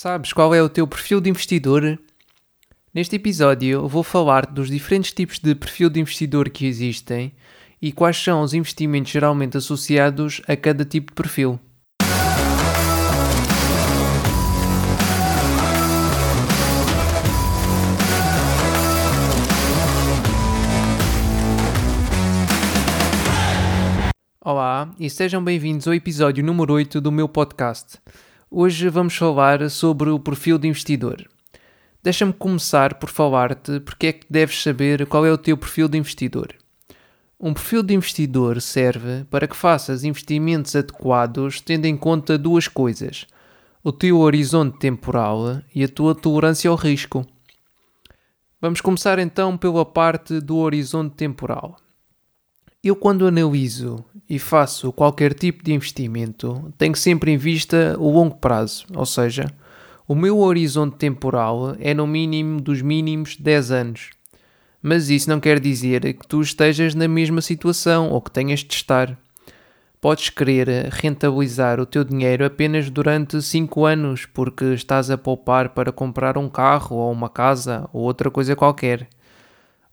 Sabes qual é o teu perfil de investidor? Neste episódio vou falar dos diferentes tipos de perfil de investidor que existem e quais são os investimentos geralmente associados a cada tipo de perfil. Olá e sejam bem-vindos ao episódio número 8 do meu podcast. Hoje vamos falar sobre o perfil de investidor. Deixa-me começar por falar-te porque é que deves saber qual é o teu perfil de investidor. Um perfil de investidor serve para que faças investimentos adequados tendo em conta duas coisas: o teu horizonte temporal e a tua tolerância ao risco. Vamos começar então pela parte do horizonte temporal. Eu, quando analiso e faço qualquer tipo de investimento, tenho sempre em vista o longo prazo, ou seja, o meu horizonte temporal é no mínimo dos mínimos 10 anos. Mas isso não quer dizer que tu estejas na mesma situação ou que tenhas de estar. Podes querer rentabilizar o teu dinheiro apenas durante 5 anos porque estás a poupar para comprar um carro ou uma casa ou outra coisa qualquer.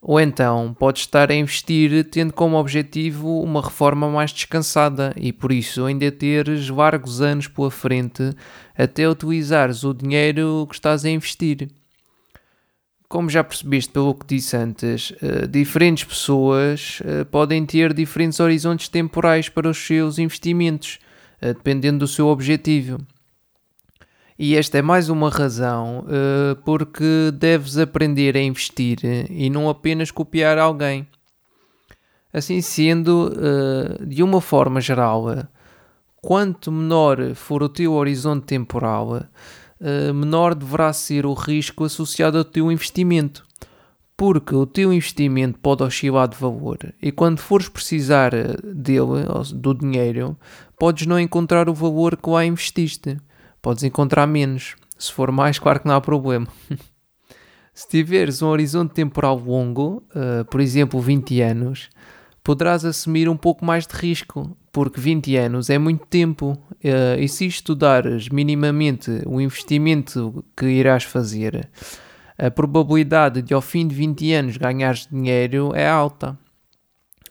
Ou então podes estar a investir tendo como objetivo uma reforma mais descansada e por isso ainda teres largos anos pela frente até utilizares o dinheiro que estás a investir. Como já percebeste pelo que disse antes, uh, diferentes pessoas uh, podem ter diferentes horizontes temporais para os seus investimentos, uh, dependendo do seu objetivo. E esta é mais uma razão uh, porque deves aprender a investir e não apenas copiar alguém. Assim sendo, uh, de uma forma geral, quanto menor for o teu horizonte temporal, uh, menor deverá ser o risco associado ao teu investimento. Porque o teu investimento pode oscilar de valor e quando fores precisar dele, do dinheiro, podes não encontrar o valor que lá investiste podes encontrar menos. Se for mais, claro que não há problema. Se tiveres um horizonte temporal longo, uh, por exemplo 20 anos, poderás assumir um pouco mais de risco, porque 20 anos é muito tempo uh, e se estudares minimamente o investimento que irás fazer, a probabilidade de ao fim de 20 anos ganhares dinheiro é alta.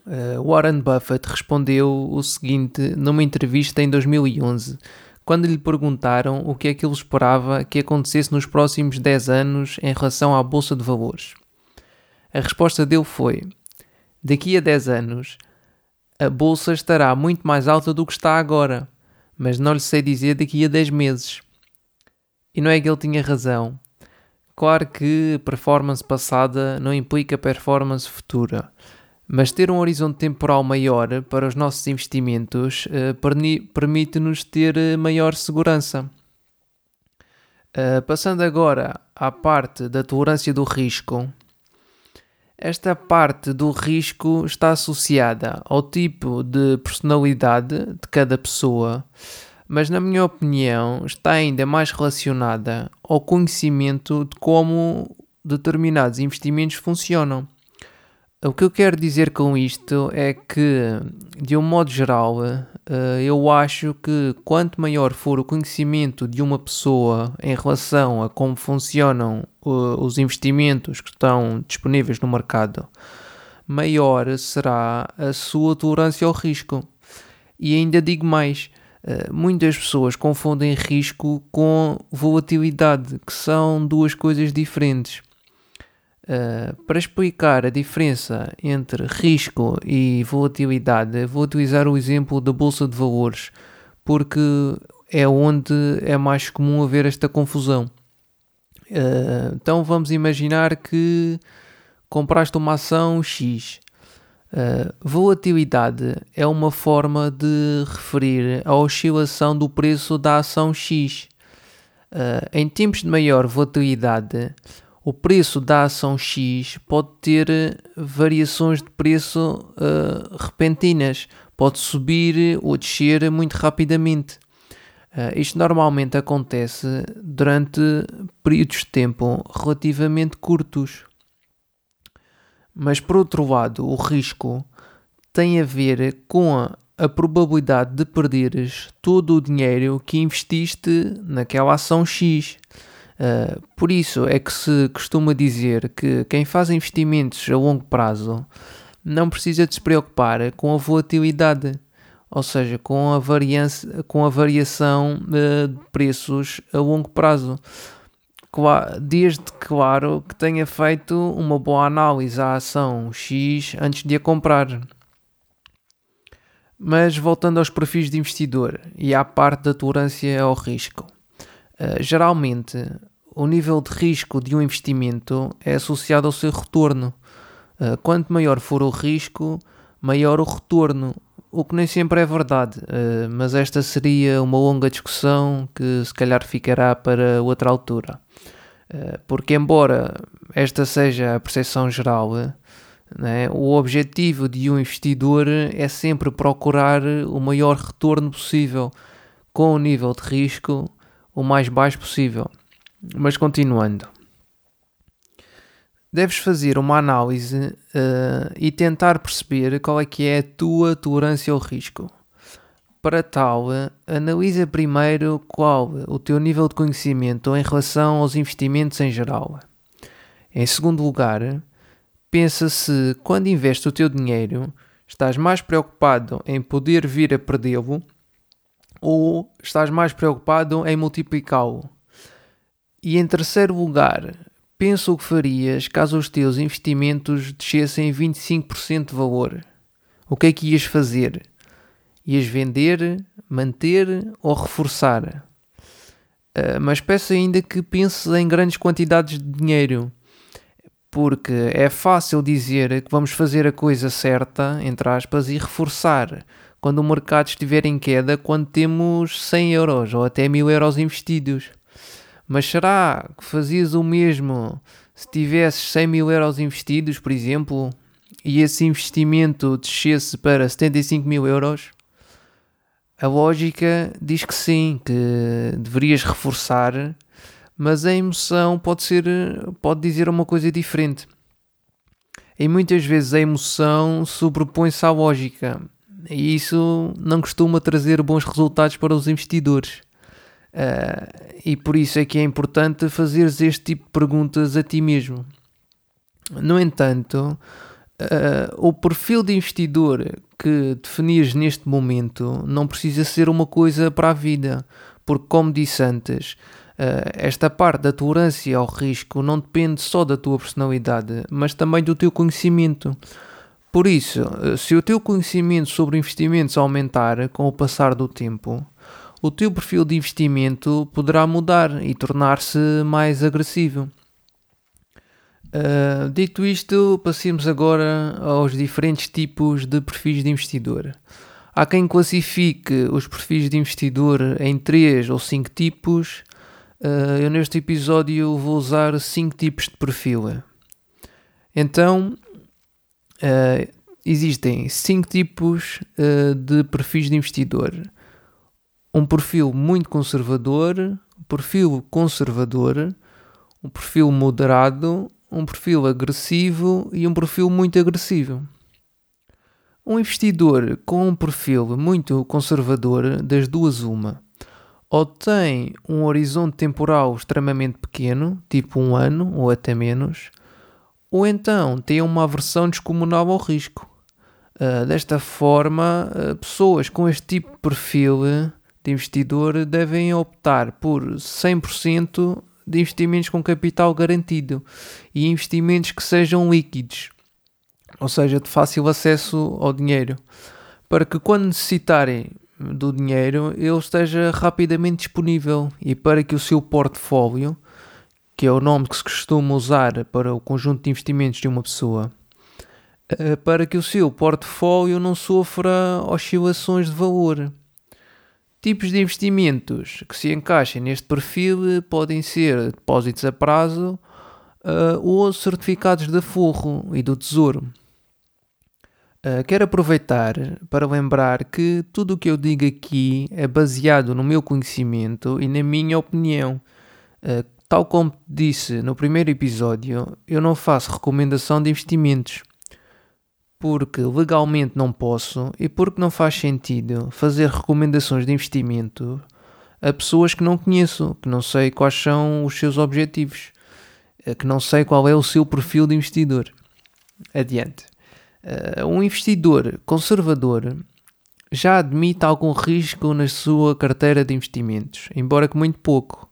Uh, Warren Buffett respondeu o seguinte numa entrevista em 2011 quando lhe perguntaram o que é que ele esperava que acontecesse nos próximos 10 anos em relação à Bolsa de Valores. A resposta dele foi: Daqui a 10 anos, a Bolsa estará muito mais alta do que está agora, mas não lhe sei dizer daqui a 10 meses. E não é que ele tinha razão. Claro que performance passada não implica performance futura mas ter um horizonte temporal maior para os nossos investimentos uh, permite-nos ter eh, maior segurança. Uh, passando agora à parte da tolerância do risco, esta parte do risco está associada ao tipo de personalidade de cada pessoa, mas, na minha opinião, está ainda mais relacionada ao conhecimento de como determinados investimentos funcionam. O que eu quero dizer com isto é que, de um modo geral, eh, eu acho que quanto maior for o conhecimento de uma pessoa em relação a como funcionam os investimentos que estão disponíveis no mercado, maior será a sua tolerância ao risco. E ainda digo mais. Eh, muitas pessoas confundem risco com volatilidade, que são duas coisas diferentes. Uh, para explicar a diferença entre risco e volatilidade, vou utilizar o exemplo da bolsa de valores, porque é onde é mais comum haver esta confusão. Uh, então vamos imaginar que compraste uma ação X. Uh, volatilidade é uma forma de referir a oscilação do preço da ação X. em tempos de maior volatilidade, o preço da ação X pode ter eh, variações de preço uh, repentinas, pode subir ou descer muito rapidamente. Uh, isto normalmente acontece durante períodos de tempo relativamente curtos. Mas por outro lado, o risco tem a ver com a, a probabilidade de perderes todo o dinheiro que investiste naquela ação X. Uh, por isso é que se costuma dizer que quem faz investimentos a longo prazo não precisa de se preocupar com a volatilidade, ou seja, com a, com a variação uh, de preços a longo prazo. Desde, claro, que tenha feito uma boa análise à ação X antes de a comprar. Mas voltando aos perfis de investidor e à parte da tolerância ao risco. Uh, geralmente, o nível de risco de um investimento é associado ao seu retorno. Uh, quanto maior for o risco, maior o retorno, o que nem sempre é verdade, uh, mas esta seria uma longa discussão que se calhar ficará para outra altura. Porque, embora esta seja a percepção geral, né, o objetivo de um investidor é sempre procurar o maior retorno possível com o nível de risco o mais baixo possível. Mas continuando deves fazer uma análise uh, e tentar perceber qual é que é a tua tolerância ao risco. Para tal, analisa primeiro qual o teu nível de conhecimento em relação aos investimentos em geral. Em segundo lugar, pensa se quando investes o teu dinheiro estás mais preocupado em poder vir a perdê-lo ou estás mais preocupado em multiplicá-lo. E em terceiro lugar, Pensa o que farias caso os teus investimentos descessem 25% de valor. O que é que ias fazer? Ias vender, manter ou reforçar? Uh, mas peço ainda que penses em grandes quantidades de dinheiro, porque é fácil dizer que vamos fazer a coisa certa, entre aspas, e reforçar quando o mercado estiver em queda, quando temos 100 euros ou até 1000 euros investidos. Mas será que fazias o mesmo se tivesses 100 mil euros investidos, por exemplo, e esse investimento descesse para 75 mil euros? A lógica diz que sim, que deverias reforçar, mas a emoção pode ser, pode dizer uma coisa diferente. E muitas vezes a emoção sobrepõe-se à lógica, e isso não costuma trazer bons resultados para os investidores. Uh, e por isso é que é importante fazeres este tipo de perguntas a ti mesmo. No entanto, uh, o perfil de investidor que definires neste momento não precisa ser uma coisa para a vida, porque, como disse antes, uh, esta parte da tolerância ao risco não depende só da tua personalidade, mas também do teu conhecimento. Por isso, se o teu conhecimento sobre investimentos aumentar com o passar do tempo, o teu perfil de investimento poderá mudar e tornar-se mais agressivo. Uh, dito isto, passemos agora aos diferentes tipos de perfis de investidor. Há quem classifique os perfis de investidor em 3 ou 5 tipos. Uh, eu neste episódio vou usar 5 tipos de perfil. Então, uh, existem 5 tipos de perfis de investidor um perfil muito conservador, um perfil conservador, um perfil moderado, um perfil agressivo e um perfil muito agressivo. Um investidor com um perfil muito conservador, das duas uma, ou tem um horizonte temporal extremamente pequeno, tipo um ano ou até menos, ou então tem uma aversão descomunal ao risco. Uh, desta forma, uh, pessoas com este tipo de perfil de investidor devem optar por 100% de investimentos com capital garantido e investimentos que sejam líquidos, ou seja, de fácil acesso ao dinheiro, para que quando necessitarem do dinheiro ele esteja rapidamente disponível e para que o seu portfólio, que é o nome que se costuma usar para o conjunto de investimentos de uma pessoa, eh, para que o seu portfólio não sofra oscilações de valor Tipos de investimentos que se encaixem neste perfil podem ser depósitos a prazo uh, ou certificados de forro e do tesouro. Uh, quero aproveitar para lembrar que tudo o que eu digo aqui é baseado no meu conhecimento e na minha opinião. Tal como disse no primeiro episódio, eu não faço recomendação de investimentos. porque legalmente não posso e porque não faz sentido fazer recomendações de investimento a pessoas que não conheço, que não sei quais são os seus objetivos, eh, que não sei qual é o seu perfil de investidor. Adiante. Uh, um investidor conservador já admite algum risco na sua carteira de investimentos, embora que muito pouco.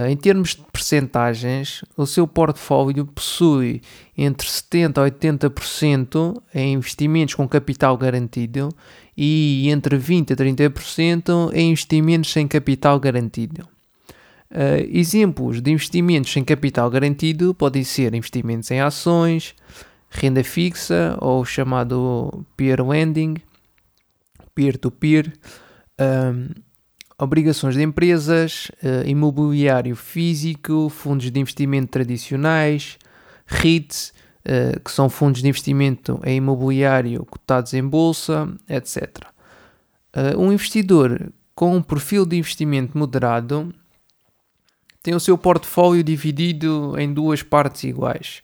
Eh, em termos de percentagens, o seu portfólio possui entre 70% a 80% em investimentos com capital garantido e entre 20% a 30% em investimentos sem capital garantido. Uh, exemplos de investimentos sem capital garantido podem ser investimentos em ações, renda fixa ou chamado peer lending, peer-to-peer, -peer, obrigações de empresas, uh, imobiliário físico, fundos de investimento tradicionais, REITs, uh, que são fundos de investimento em imobiliário cotados em bolsa, etc. Uh, um investidor com um perfil de investimento moderado tem o seu portfólio dividido em duas partes iguais.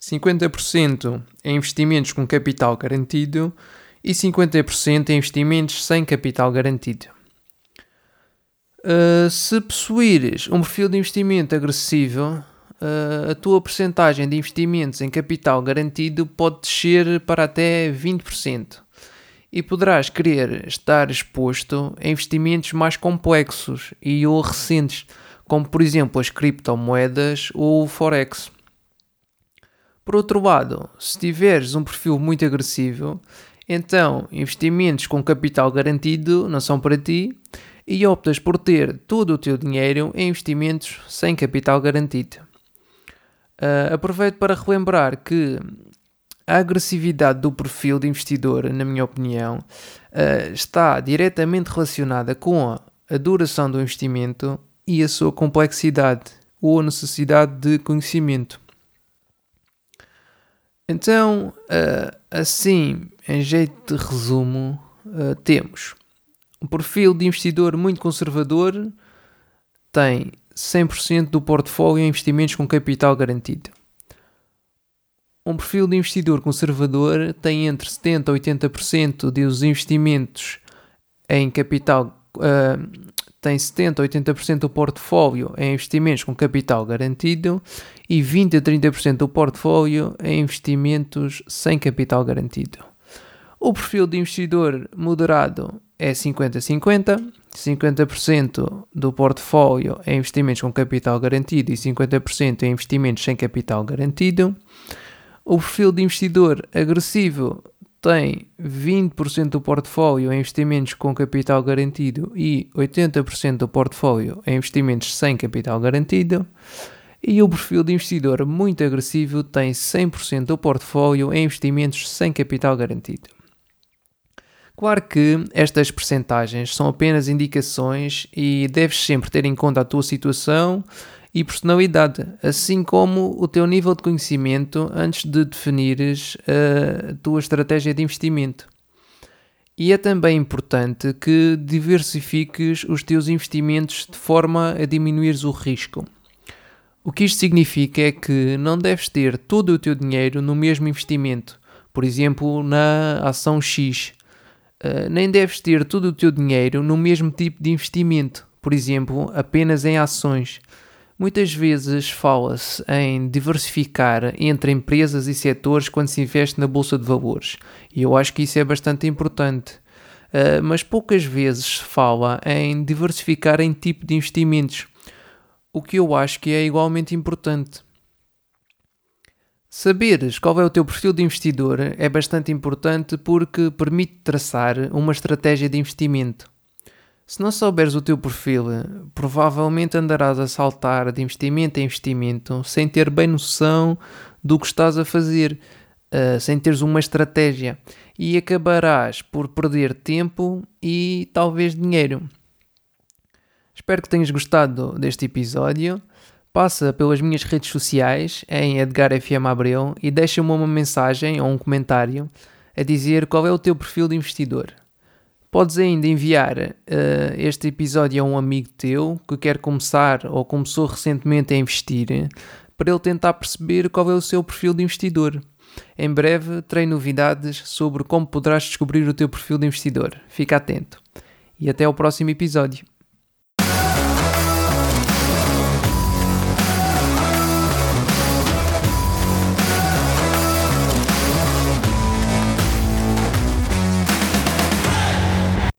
50% em investimentos com capital garantido e 50% em investimentos sem capital garantido. Uh, se possuires um perfil de investimento agressivo, uh, a tua porcentagem de investimentos em capital garantido pode descer para até 20%. E poderás querer estar exposto a investimentos mais complexos e ou recentes, como por exemplo as criptomoedas ou o Forex. Por outro lado, se tiveres um perfil muito agressivo, então investimentos com capital garantido não são para ti e optas por ter todo o teu dinheiro em investimentos sem capital garantido. Uh, aproveito para relembrar que a agressividade do perfil de investidor, na minha opinião, uh, está diretamente relacionada com a, duração do investimento e a sua complexidade ou a necessidade de conhecimento. Então, uh, assim, em jeito de resumo, temos um perfil de investidor muito conservador tem 100% do portfólio em investimentos com capital garantido. Um perfil de investidor conservador tem entre 70% a 80% dos investimentos em capital. Uh, tem 70% a 80% do portfólio em investimentos com capital garantido e 20% a 30% do portfólio em investimentos sem capital garantido. O perfil de investidor moderado é 50-50, 50%, do portfólio em investimentos com capital garantido e 50% em investimentos sem capital garantido. O perfil de investidor agressivo tem 20% do portfólio em investimentos com capital garantido e 80% do portfólio em investimentos sem capital garantido. E o perfil de investidor muito agressivo tem 100% do portfólio em investimentos sem capital garantido. Claro que estas percentagens são apenas indicações e deves sempre ter em conta a tua situação e personalidade, assim como o teu nível de conhecimento antes de definires a tua estratégia de investimento. E é também importante que diversifiques os teus investimentos de forma a diminuir o risco. O que isto significa é que não deves ter todo o teu dinheiro no mesmo investimento, por exemplo, na ação X, Uh, nem deves ter todo o teu dinheiro no mesmo tipo de investimento, por exemplo, apenas em ações. Muitas vezes fala-se em diversificar entre empresas e setores quando se investe na bolsa de valores, e eu acho que isso é bastante importante. Uh, mas poucas vezes se fala em diversificar em tipo de investimentos, o que eu acho que é igualmente importante. Saberes qual é o teu perfil de investidor é bastante importante porque permite traçar uma estratégia de investimento. Se não souberes o teu perfil, provavelmente andarás a saltar de investimento em investimento sem ter bem noção do que estás a fazer, uh, sem teres uma estratégia e acabarás por perder tempo e talvez dinheiro. Espero que tenhas gostado deste episódio passa pelas minhas redes sociais em Edgar FM Abreu e deixa-me uma mensagem ou um comentário a dizer qual é o teu perfil de investidor. Podes ainda enviar uh, este episódio a um amigo teu que quer começar ou começou recentemente a investir para ele tentar perceber qual é o seu perfil de investidor. Em breve terei novidades sobre como poderás descobrir o teu perfil de investidor. Fica atento. E até ao próximo episódio.